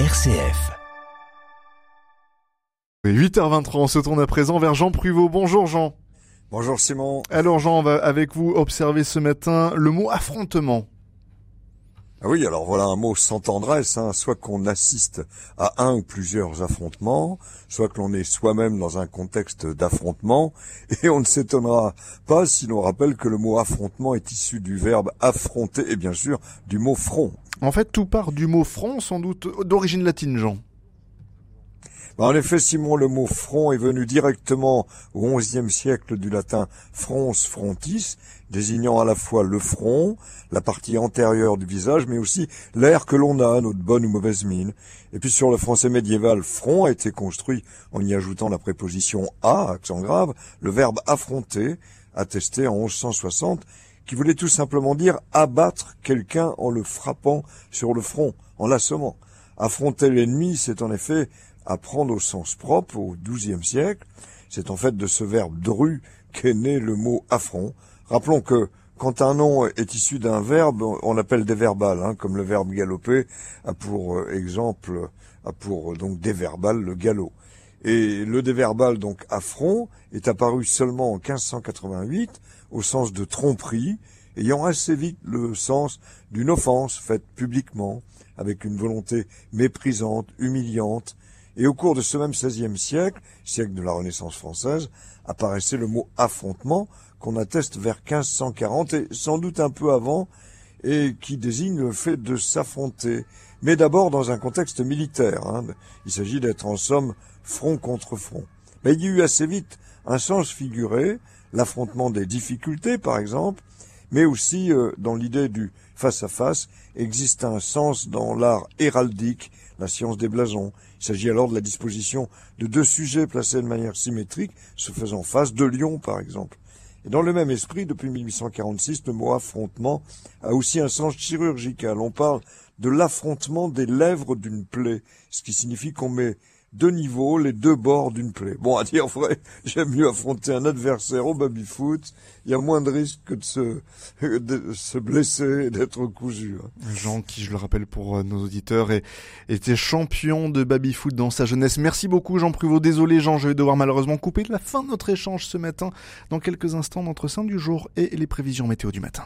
RCF. 8h23, on se tourne à présent vers Jean Pruvot. Bonjour Jean. Bonjour Simon. Alors Jean, on va avec vous observer ce matin le mot affrontement. Ah oui, alors voilà un mot sans tendresse, hein. soit qu'on assiste à un ou plusieurs affrontements, soit que l'on est soi-même dans un contexte d'affrontement, et on ne s'étonnera pas si l'on rappelle que le mot affrontement est issu du verbe affronter, et bien sûr du mot front. En fait, tout part du mot front, sans doute d'origine latine, Jean. Bah, en effet, Simon, le mot front est venu directement au XIe siècle du latin frons frontis, désignant à la fois le front, la partie antérieure du visage, mais aussi l'air que l'on a, notre bonne ou mauvaise mine. Et puis sur le français médiéval, front a été construit en y ajoutant la préposition à, accent grave, le verbe affronter, attesté en 1160, qui voulait tout simplement dire abattre quelqu'un en le frappant sur le front, en l'assommant. Affronter l'ennemi, c'est en effet apprendre au sens propre au XIIe siècle. C'est en fait de ce verbe dru qu'est né le mot affront. Rappelons que quand un nom est issu d'un verbe, on appelle des verbales, hein, comme le verbe galoper a pour euh, exemple, a pour euh, donc déverbal le galop. Et le déverbal, donc affront, est apparu seulement en 1588 au sens de tromperie, ayant assez vite le sens d'une offense faite publiquement, avec une volonté méprisante, humiliante, et au cours de ce même XVIe siècle, siècle de la Renaissance française, apparaissait le mot affrontement qu'on atteste vers 1540 et sans doute un peu avant, et qui désigne le fait de s'affronter, mais d'abord dans un contexte militaire. Hein. Il s'agit d'être en somme front contre front. Mais il y a eu assez vite un sens figuré, l'affrontement des difficultés par exemple, mais aussi euh, dans l'idée du face-à-face, existe un sens dans l'art héraldique, la science des blasons. Il s'agit alors de la disposition de deux sujets placés de manière symétrique, se faisant face, de lions par exemple. Et dans le même esprit, depuis 1846, le mot affrontement a aussi un sens chirurgical. On parle de l'affrontement des lèvres d'une plaie, ce qui signifie qu'on met deux niveaux, les deux bords d'une plaie. Bon, à dire vrai, j'aime mieux affronter un adversaire au baby-foot. Il y a moins de risques que de se, de se blesser et d'être cousu. Hein. Jean, qui, je le rappelle pour euh, nos auditeurs, était champion de baby-foot dans sa jeunesse. Merci beaucoup, Jean Pruvot. Désolé, Jean, je vais devoir malheureusement couper la fin de notre échange ce matin dans quelques instants, notre sein du jour et les prévisions météo du matin.